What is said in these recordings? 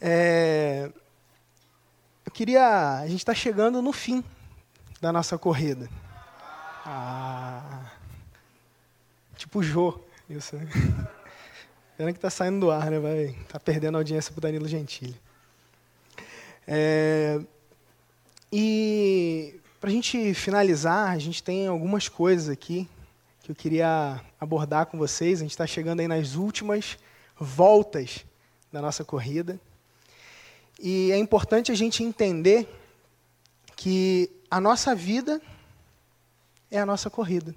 É, eu queria. A gente está chegando no fim da nossa corrida. Ah, tipo Jô, isso. Né? Pena que está saindo do ar, né? Vai, tá perdendo a audiência para Danilo Gentili. É, e para a gente finalizar, a gente tem algumas coisas aqui que eu queria abordar com vocês. A gente está chegando aí nas últimas voltas da nossa corrida. E é importante a gente entender que a nossa vida é a nossa corrida.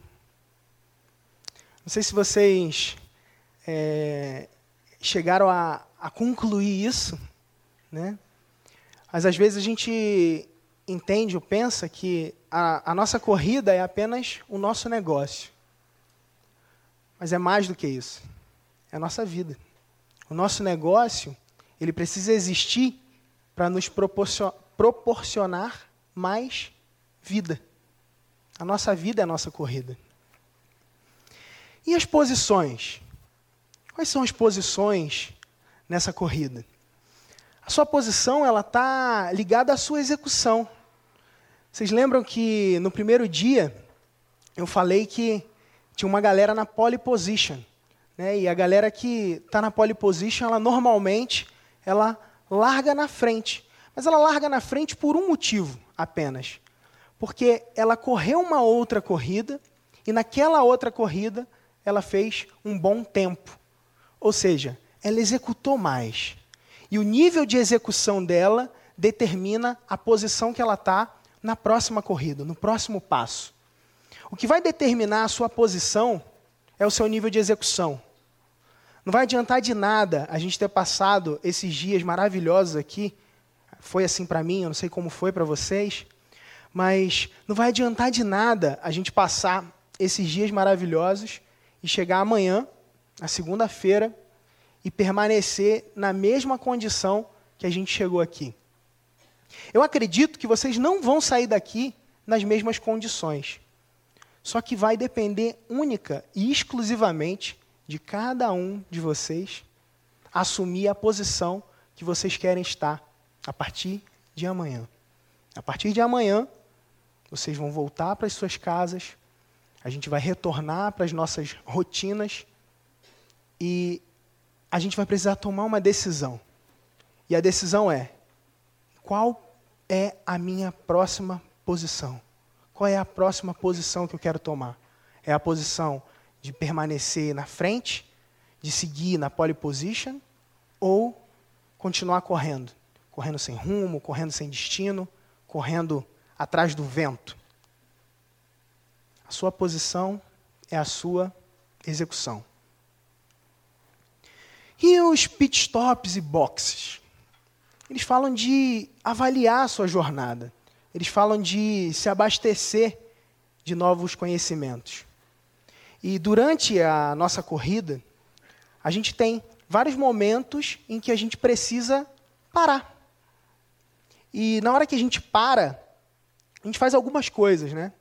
Não sei se vocês é, chegaram a, a concluir isso, né? Mas às vezes a gente entende ou pensa que a, a nossa corrida é apenas o nosso negócio. Mas é mais do que isso. É a nossa vida. O nosso negócio, ele precisa existir para nos proporcionar mais vida. A nossa vida é a nossa corrida. E as posições? Quais são as posições nessa corrida? A sua posição ela está ligada à sua execução. Vocês lembram que no primeiro dia eu falei que tinha uma galera na pole position, né? E a galera que está na pole position, ela normalmente ela larga na frente. Mas ela larga na frente por um motivo apenas. Porque ela correu uma outra corrida e naquela outra corrida ela fez um bom tempo. Ou seja, ela executou mais. E o nível de execução dela determina a posição que ela está na próxima corrida, no próximo passo. O que vai determinar a sua posição é o seu nível de execução. Não vai adiantar de nada a gente ter passado esses dias maravilhosos aqui. Foi assim para mim, eu não sei como foi para vocês. Mas não vai adiantar de nada a gente passar esses dias maravilhosos e chegar amanhã, na segunda-feira, e permanecer na mesma condição que a gente chegou aqui. Eu acredito que vocês não vão sair daqui nas mesmas condições. Só que vai depender única e exclusivamente de cada um de vocês assumir a posição que vocês querem estar a partir de amanhã. A partir de amanhã, vocês vão voltar para as suas casas, a gente vai retornar para as nossas rotinas e a gente vai precisar tomar uma decisão. E a decisão é: qual é a minha próxima posição? Qual é a próxima posição que eu quero tomar? É a posição de permanecer na frente, de seguir na pole position, ou continuar correndo? Correndo sem rumo, correndo sem destino, correndo atrás do vento. A sua posição é a sua execução. E os pit stops e boxes? Eles falam de avaliar a sua jornada. Eles falam de se abastecer de novos conhecimentos. E durante a nossa corrida, a gente tem vários momentos em que a gente precisa parar. E na hora que a gente para, a gente faz algumas coisas, né?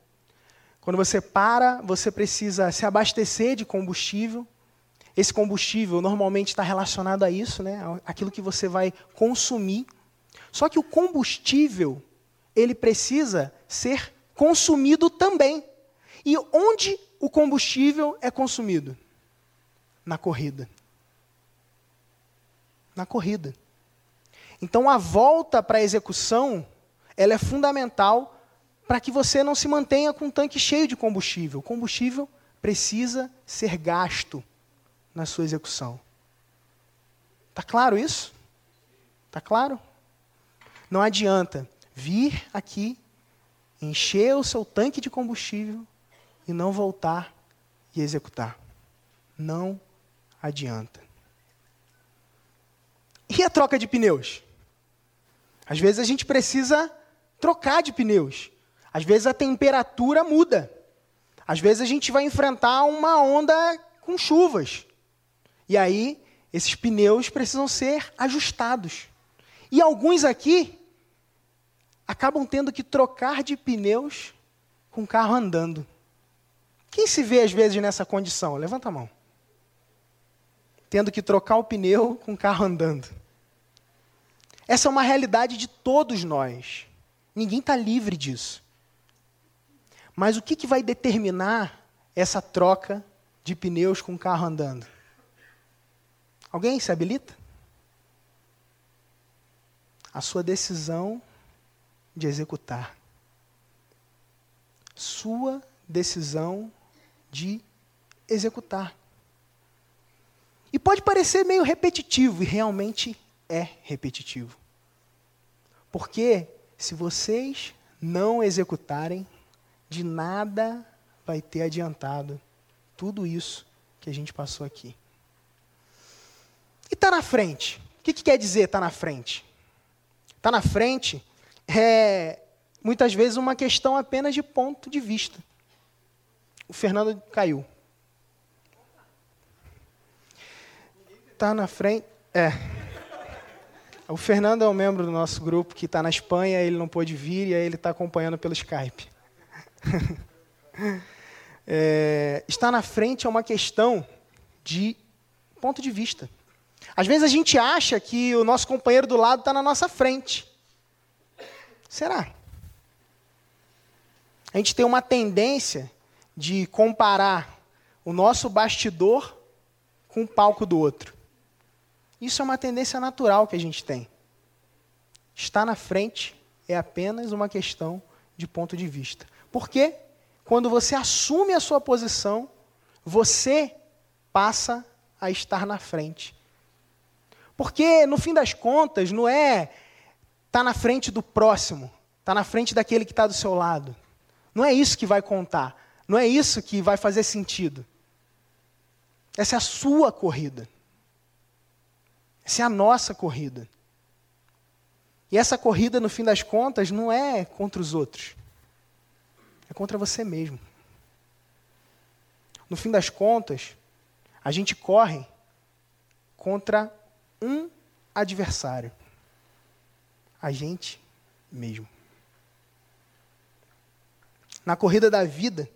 Quando você para, você precisa se abastecer de combustível. Esse combustível normalmente está relacionado a isso, né? Aquilo que você vai consumir. Só que o combustível, ele precisa ser consumido também. E onde o combustível é consumido? Na corrida. Na corrida. Então a volta para a execução, ela é fundamental para que você não se mantenha com um tanque cheio de combustível. O combustível precisa ser gasto na sua execução. Está claro isso? Está claro? Não adianta vir aqui, encher o seu tanque de combustível e não voltar e executar. Não adianta. E a troca de pneus? Às vezes a gente precisa trocar de pneus. Às vezes a temperatura muda. Às vezes a gente vai enfrentar uma onda com chuvas. E aí, esses pneus precisam ser ajustados. E alguns aqui acabam tendo que trocar de pneus com o carro andando. Quem se vê às vezes nessa condição? Levanta a mão. Tendo que trocar o pneu com o carro andando. Essa é uma realidade de todos nós. Ninguém está livre disso. Mas o que, que vai determinar essa troca de pneus com o carro andando? Alguém se habilita? A sua decisão de executar. Sua decisão de executar. E pode parecer meio repetitivo, e realmente é repetitivo. Porque se vocês não executarem, de nada vai ter adiantado tudo isso que a gente passou aqui. E está na frente. O que, que quer dizer estar tá na frente? Está na frente é muitas vezes uma questão apenas de ponto de vista. O Fernando caiu. Está na frente. É. O Fernando é um membro do nosso grupo que está na Espanha, ele não pôde vir e aí ele está acompanhando pelo Skype. é, estar na frente é uma questão de ponto de vista. Às vezes a gente acha que o nosso companheiro do lado está na nossa frente. Será? A gente tem uma tendência de comparar o nosso bastidor com o palco do outro. Isso é uma tendência natural que a gente tem. Estar na frente é apenas uma questão de ponto de vista. Porque quando você assume a sua posição, você passa a estar na frente. Porque, no fim das contas, não é estar tá na frente do próximo, estar tá na frente daquele que está do seu lado. Não é isso que vai contar. Não é isso que vai fazer sentido. Essa é a sua corrida. Essa é a nossa corrida. E essa corrida, no fim das contas, não é contra os outros. É contra você mesmo. No fim das contas, a gente corre contra um adversário. A gente mesmo. Na corrida da vida,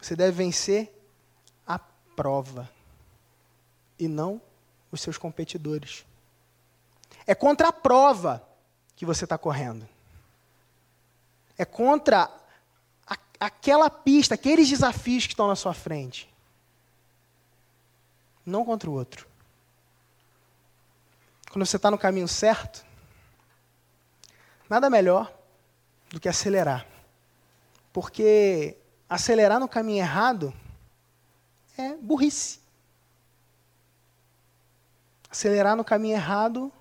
você deve vencer a prova e não os seus competidores. É contra a prova que você está correndo. É contra a, aquela pista, aqueles desafios que estão na sua frente. Não contra o outro. Quando você está no caminho certo, nada melhor do que acelerar. Porque acelerar no caminho errado é burrice. Acelerar no caminho errado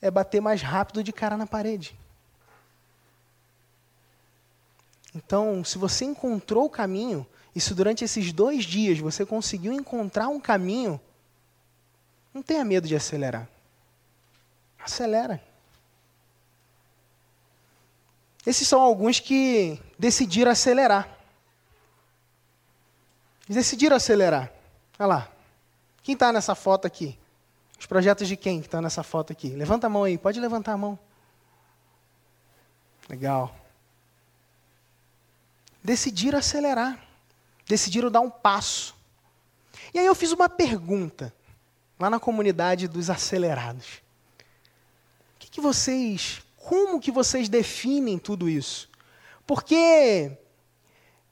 é bater mais rápido de cara na parede. Então, se você encontrou o caminho, e se durante esses dois dias você conseguiu encontrar um caminho, não tenha medo de acelerar. Acelera. Esses são alguns que decidiram acelerar. Decidiram acelerar. Olha lá. Quem está nessa foto aqui? Os projetos de quem que estão nessa foto aqui? Levanta a mão aí, pode levantar a mão. Legal. Decidiram acelerar. Decidiram dar um passo. E aí eu fiz uma pergunta lá na comunidade dos acelerados. O que, que vocês, como que vocês definem tudo isso? Porque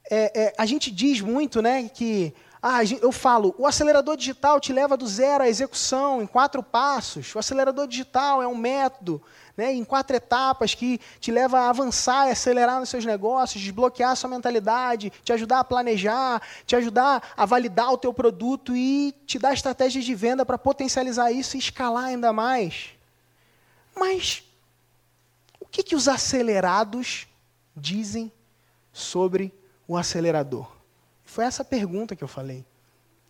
é, é, a gente diz muito, né, que ah, eu falo, o acelerador digital te leva do zero à execução em quatro passos. O acelerador digital é um método né, em quatro etapas que te leva a avançar e acelerar nos seus negócios, desbloquear a sua mentalidade, te ajudar a planejar, te ajudar a validar o teu produto e te dar estratégias de venda para potencializar isso e escalar ainda mais. Mas o que, que os acelerados dizem sobre o acelerador? Foi essa pergunta que eu falei.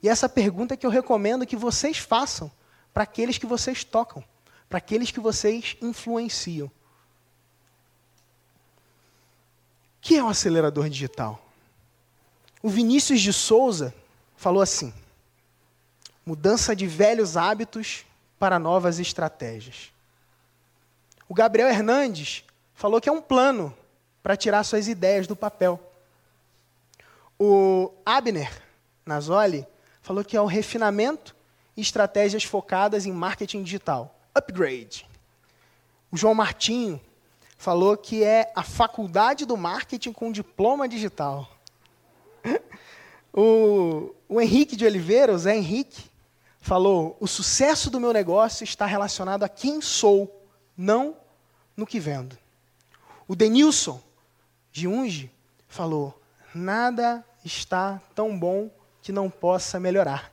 E essa pergunta que eu recomendo que vocês façam para aqueles que vocês tocam, para aqueles que vocês influenciam. O que é um acelerador digital? O Vinícius de Souza falou assim: mudança de velhos hábitos para novas estratégias. O Gabriel Hernandes falou que é um plano para tirar suas ideias do papel. O Abner Nazoli falou que é o refinamento e estratégias focadas em marketing digital. Upgrade. O João Martinho falou que é a faculdade do marketing com diploma digital. O, o Henrique de Oliveira, o Zé Henrique, falou: o sucesso do meu negócio está relacionado a quem sou, não no que vendo. O Denilson de Unge falou: nada está tão bom que não possa melhorar.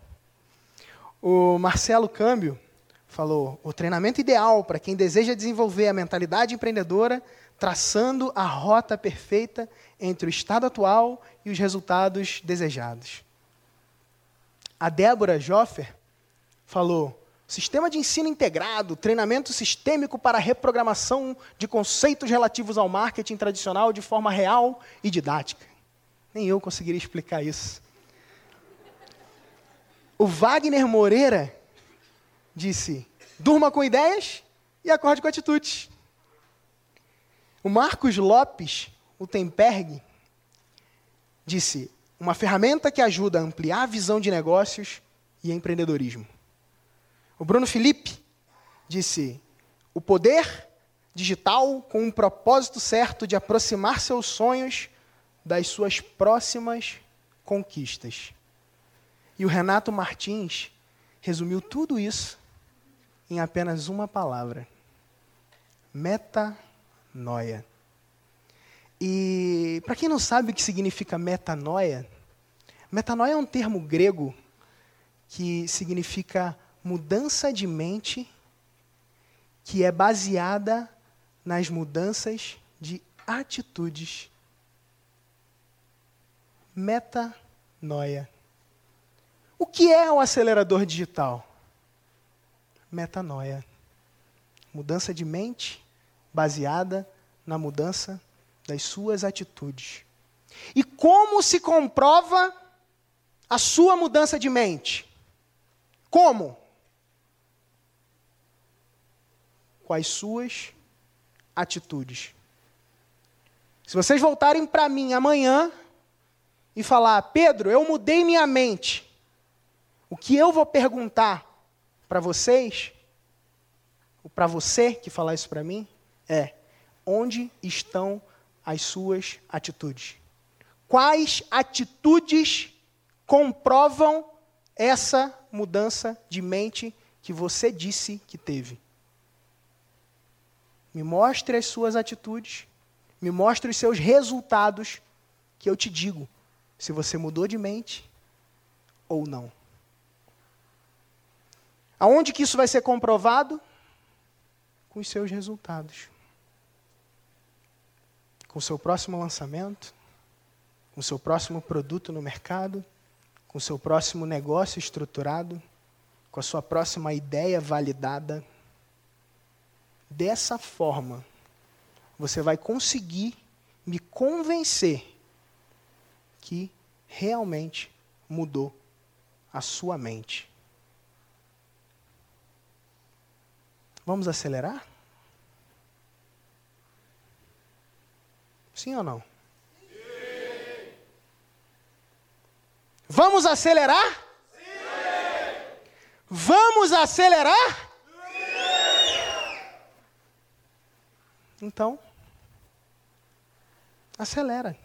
O Marcelo Câmbio falou: o treinamento ideal para quem deseja desenvolver a mentalidade empreendedora, traçando a rota perfeita entre o estado atual e os resultados desejados. A Débora Joffer falou: Sistema de ensino integrado, treinamento sistêmico para reprogramação de conceitos relativos ao marketing tradicional de forma real e didática. Nem eu conseguiria explicar isso. O Wagner Moreira disse: durma com ideias e acorde com atitudes. O Marcos Lopes, o Temperg, disse: uma ferramenta que ajuda a ampliar a visão de negócios e empreendedorismo. O Bruno Felipe disse: o poder digital com um propósito certo de aproximar seus sonhos das suas próximas conquistas. E o Renato Martins resumiu tudo isso em apenas uma palavra: metanoia. E para quem não sabe o que significa metanoia, metanoia é um termo grego que significa mudança de mente que é baseada nas mudanças de atitudes. Metanoia. O que é o acelerador digital? Metanoia. Mudança de mente baseada na mudança das suas atitudes. E como se comprova a sua mudança de mente? Como? com as suas atitudes. Se vocês voltarem para mim amanhã e falar, Pedro, eu mudei minha mente, o que eu vou perguntar para vocês, ou para você que falar isso para mim, é: onde estão as suas atitudes? Quais atitudes comprovam essa mudança de mente que você disse que teve? Me mostre as suas atitudes, me mostre os seus resultados, que eu te digo se você mudou de mente ou não. Aonde que isso vai ser comprovado? Com os seus resultados. Com o seu próximo lançamento, com o seu próximo produto no mercado, com o seu próximo negócio estruturado, com a sua próxima ideia validada. Dessa forma, você vai conseguir me convencer que realmente mudou a sua mente. Vamos acelerar? Sim ou não? Sim. Vamos acelerar? Sim. Vamos acelerar? Então, acelera.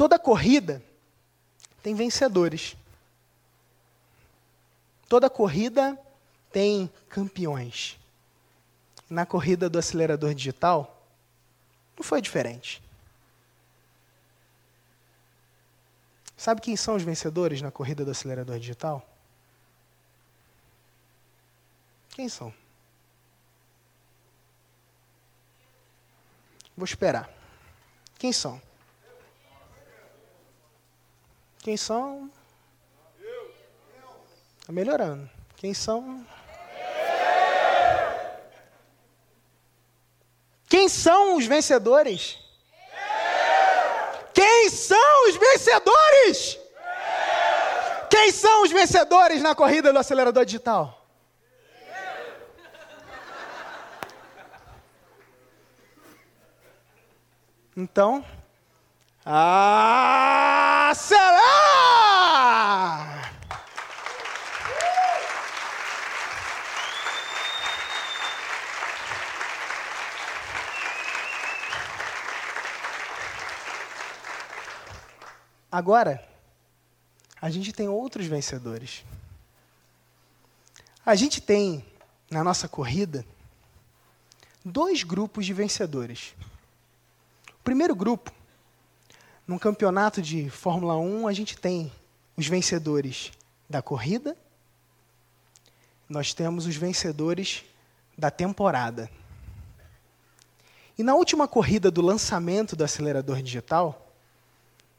Toda corrida tem vencedores. Toda corrida tem campeões. Na corrida do acelerador digital, não foi diferente. Sabe quem são os vencedores na corrida do acelerador digital? Quem são? Vou esperar. Quem são? Quem são? Está melhorando. Quem são? Quem são os vencedores? Quem são os vencedores? Quem são os vencedores na corrida do acelerador digital? Então, Acelera! Agora, a gente tem outros vencedores. A gente tem, na nossa corrida, dois grupos de vencedores. O primeiro grupo num campeonato de Fórmula 1, a gente tem os vencedores da corrida, nós temos os vencedores da temporada. E na última corrida do lançamento do acelerador digital,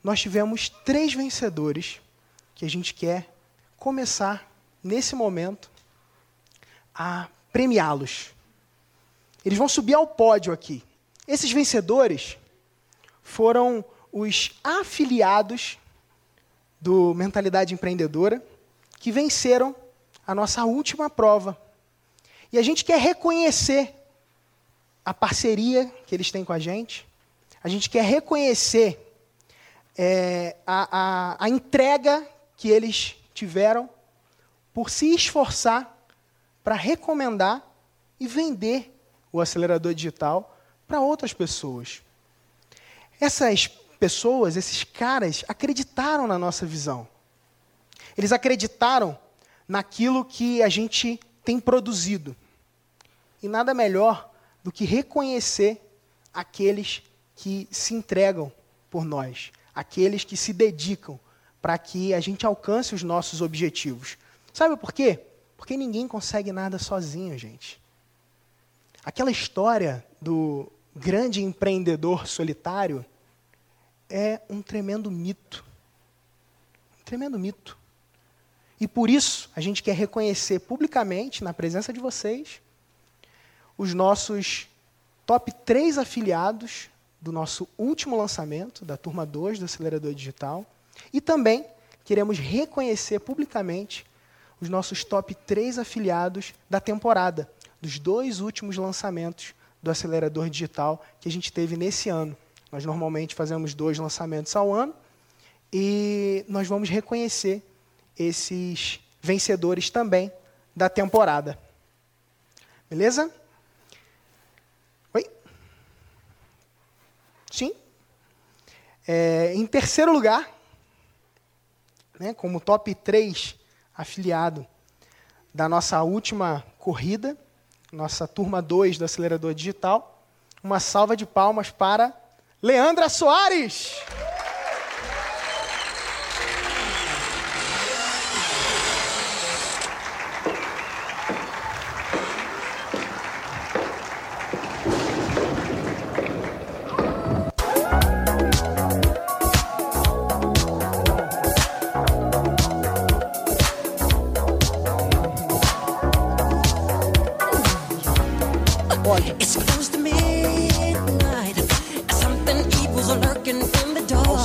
nós tivemos três vencedores que a gente quer começar, nesse momento, a premiá-los. Eles vão subir ao pódio aqui. Esses vencedores foram os afiliados do Mentalidade Empreendedora que venceram a nossa última prova. E a gente quer reconhecer a parceria que eles têm com a gente, a gente quer reconhecer é, a, a, a entrega que eles tiveram por se esforçar para recomendar e vender o acelerador digital para outras pessoas. Essas pessoas, esses caras, acreditaram na nossa visão. Eles acreditaram naquilo que a gente tem produzido. E nada melhor do que reconhecer aqueles que se entregam por nós, aqueles que se dedicam para que a gente alcance os nossos objetivos. Sabe por quê? Porque ninguém consegue nada sozinho, gente. Aquela história do grande empreendedor solitário é um tremendo mito. Um tremendo mito. E por isso, a gente quer reconhecer publicamente, na presença de vocês, os nossos top 3 afiliados do nosso último lançamento, da turma 2 do Acelerador Digital. E também queremos reconhecer publicamente os nossos top 3 afiliados da temporada, dos dois últimos lançamentos do acelerador digital que a gente teve nesse ano. Nós normalmente fazemos dois lançamentos ao ano e nós vamos reconhecer esses vencedores também da temporada. Beleza? Oi? Sim? É, em terceiro lugar, né, como top 3 afiliado da nossa última corrida, nossa turma 2 do acelerador digital. Uma salva de palmas para Leandra Soares.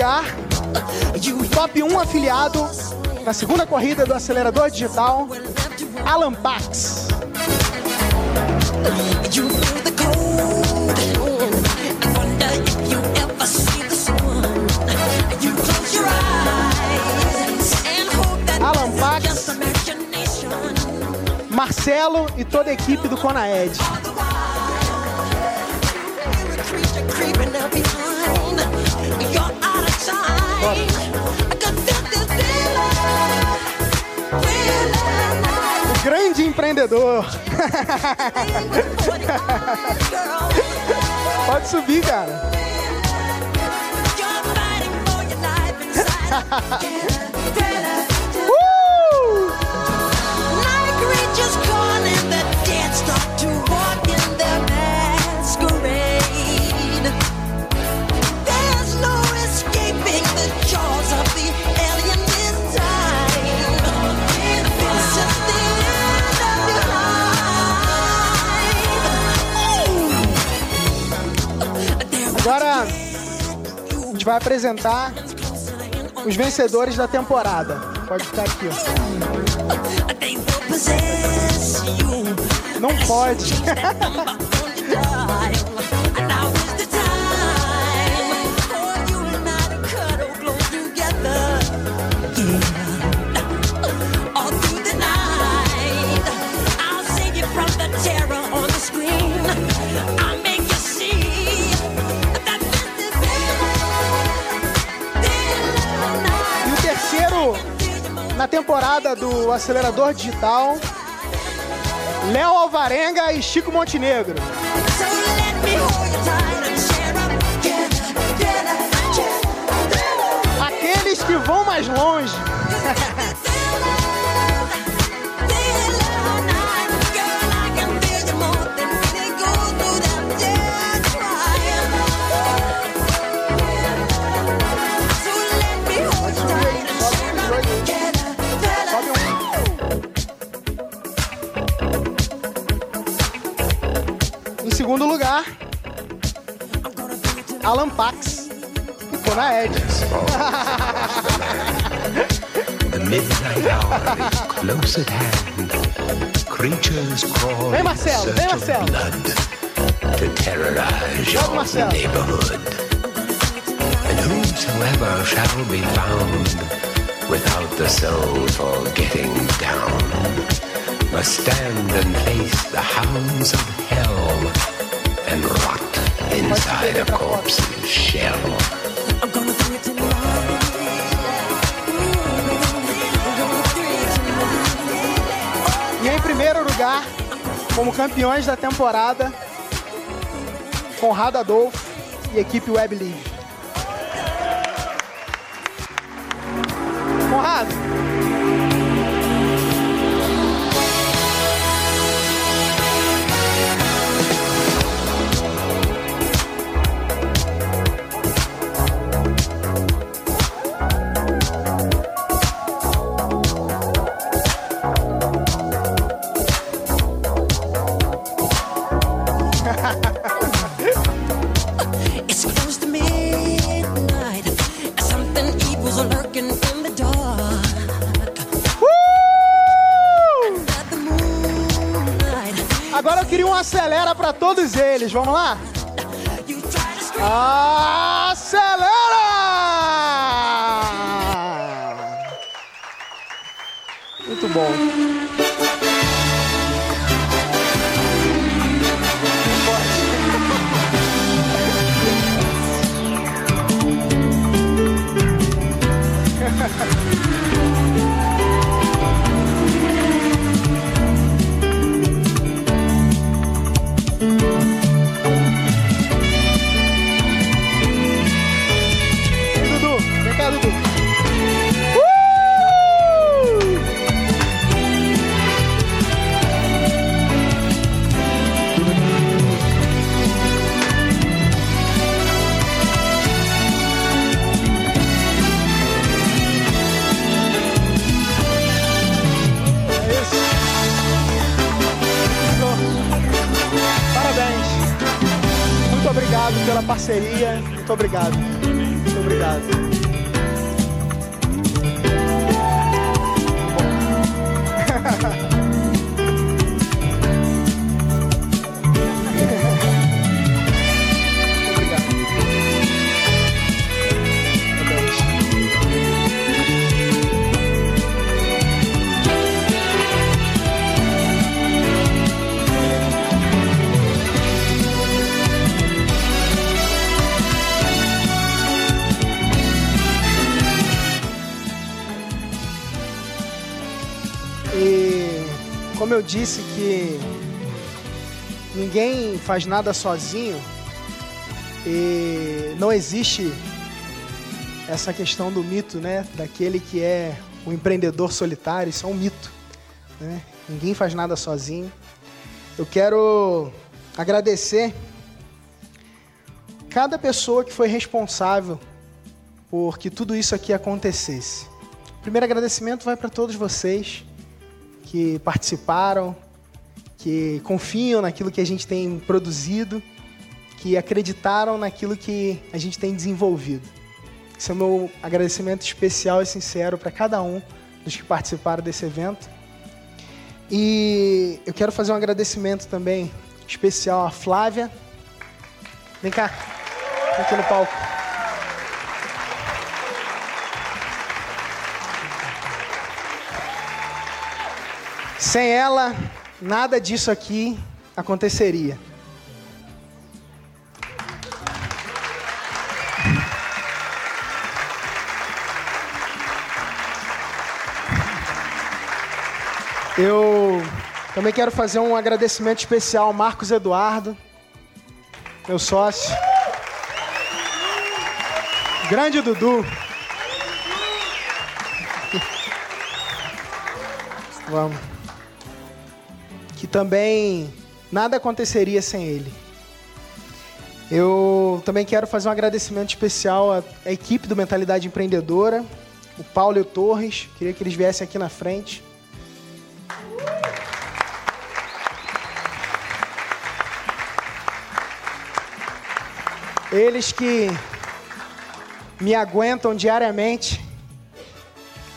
lugar, top 1 afiliado na segunda corrida do acelerador digital, Alan Pax. Alan Pax, Marcelo e toda a equipe do Conaed. O grande empreendedor. Pode subir, cara. Agora a gente vai apresentar os vencedores da temporada. Pode ficar aqui. Ó. Não pode. temporada do Acelerador Digital, Léo Alvarenga e Chico Montenegro. Aqueles que vão mais longe. Pax. Ficou na Ed. The midnight hour is close at hand. Creatures crawl Vem, in Marcelo, search vem, of blood to terrorize your Marcelo. neighborhood. And whosoever shall be found without the soul for getting down must stand and face the hounds of hell and rot inside a corpse's shell. E em primeiro lugar, como campeões da temporada, Conrado Adolfo e equipe Web League. Conrado, todos eles. Vamos lá? Acelera! Muito bom. Disse que ninguém faz nada sozinho e não existe essa questão do mito, né? Daquele que é o empreendedor solitário, isso é um mito. Né? Ninguém faz nada sozinho. Eu quero agradecer cada pessoa que foi responsável por que tudo isso aqui acontecesse. O primeiro agradecimento vai para todos vocês que participaram, que confiam naquilo que a gente tem produzido, que acreditaram naquilo que a gente tem desenvolvido. Esse é o meu agradecimento especial e sincero para cada um dos que participaram desse evento. E eu quero fazer um agradecimento também especial à Flávia. Vem cá, aqui no palco. Sem ela, nada disso aqui aconteceria. Eu também quero fazer um agradecimento especial ao Marcos Eduardo, meu sócio. Grande Dudu. Vamos. Também nada aconteceria sem ele. Eu também quero fazer um agradecimento especial à, à equipe do Mentalidade Empreendedora, o Paulo e o Torres. Queria que eles viessem aqui na frente. Eles que me aguentam diariamente,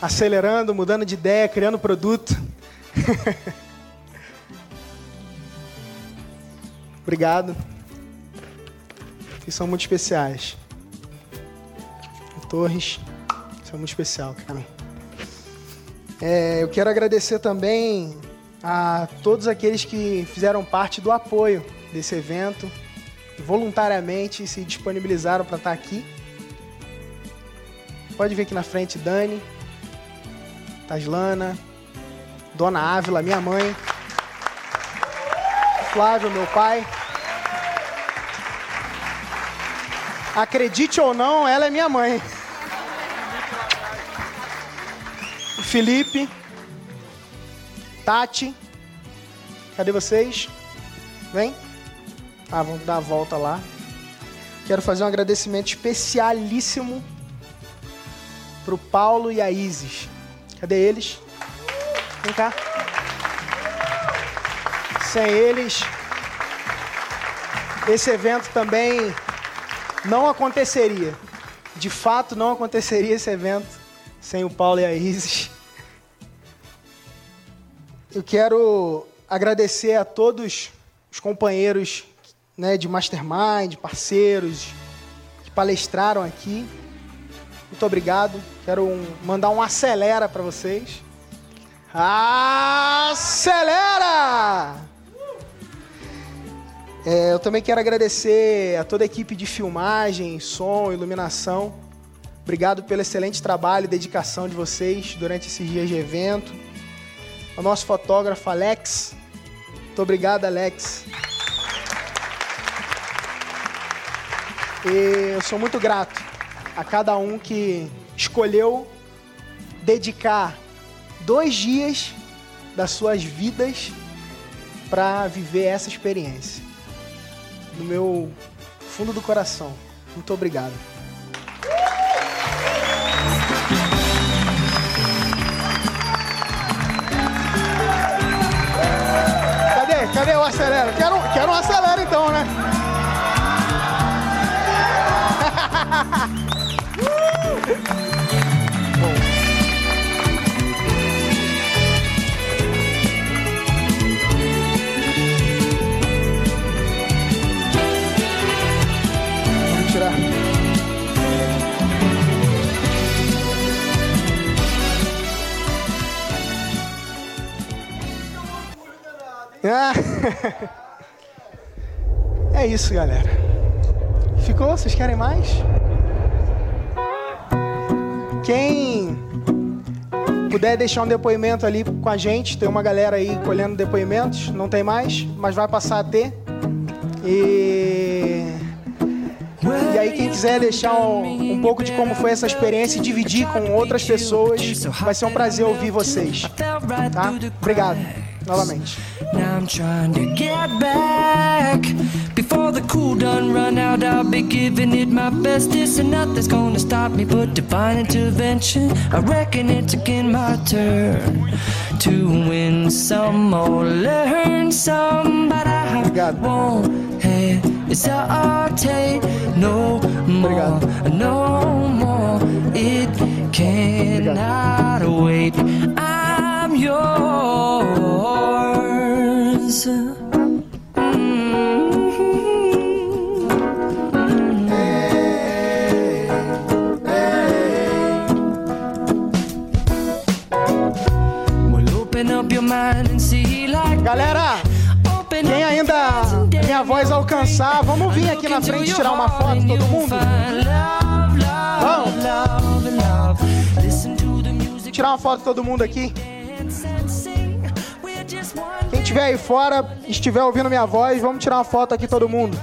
acelerando, mudando de ideia, criando produto. Obrigado. Vocês são muito especiais. Torres, são muito especial, cara. É, eu quero agradecer também a todos aqueles que fizeram parte do apoio desse evento voluntariamente se disponibilizaram para estar aqui. Pode ver aqui na frente Dani, Taslana, Dona Ávila, minha mãe, Flávio, meu pai. Acredite ou não, ela é minha mãe. Felipe, Tati, cadê vocês? Vem. Ah, vamos dar a volta lá. Quero fazer um agradecimento especialíssimo pro Paulo e a Isis. Cadê eles? Vem cá. Sem eles, esse evento também não aconteceria. De fato, não aconteceria esse evento sem o Paulo e a Isis. Eu quero agradecer a todos os companheiros né, de mastermind, parceiros que palestraram aqui. Muito obrigado. Quero um, mandar um acelera para vocês. Acelera! É, eu também quero agradecer a toda a equipe de filmagem, som, iluminação. Obrigado pelo excelente trabalho e dedicação de vocês durante esses dias de evento. O nosso fotógrafo Alex. Muito obrigado, Alex. E eu sou muito grato a cada um que escolheu dedicar dois dias das suas vidas para viver essa experiência. No meu fundo do coração. Muito obrigado. Cadê? Cadê o acelera? Quero, quero um acelera então, né? É isso, galera. Ficou? Vocês querem mais? Quem puder deixar um depoimento ali com a gente, tem uma galera aí colhendo depoimentos, não tem mais, mas vai passar a ter. E, e aí quem quiser deixar um, um pouco de como foi essa experiência e dividir com outras pessoas, vai ser um prazer ouvir vocês. Tá? Obrigado, novamente. Now I'm trying to get back. Before the cool done run out, I'll be giving it my best. This and nothing's gonna stop me but divine intervention. I reckon it's again my turn to win some or learn some. But I Obrigado. won't hesitate no more, Obrigado. no more. It cannot wait. I'm yours. Well, open up your mind and see like Galera, open quem up ainda minha voz alcançar, vamos vir aqui na frente tirar uma foto, todo mundo? Tirar uma foto todo mundo aqui. Estiver aí fora, estiver ouvindo minha voz, vamos tirar uma foto aqui todo mundo.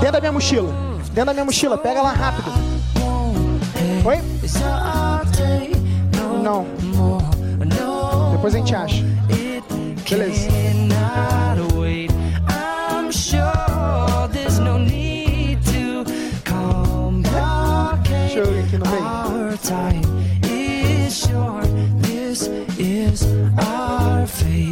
Dentro da minha mochila. Dentro da minha mochila, pega lá rápido. Oi? Não. Depois a gente acha. Beleza. face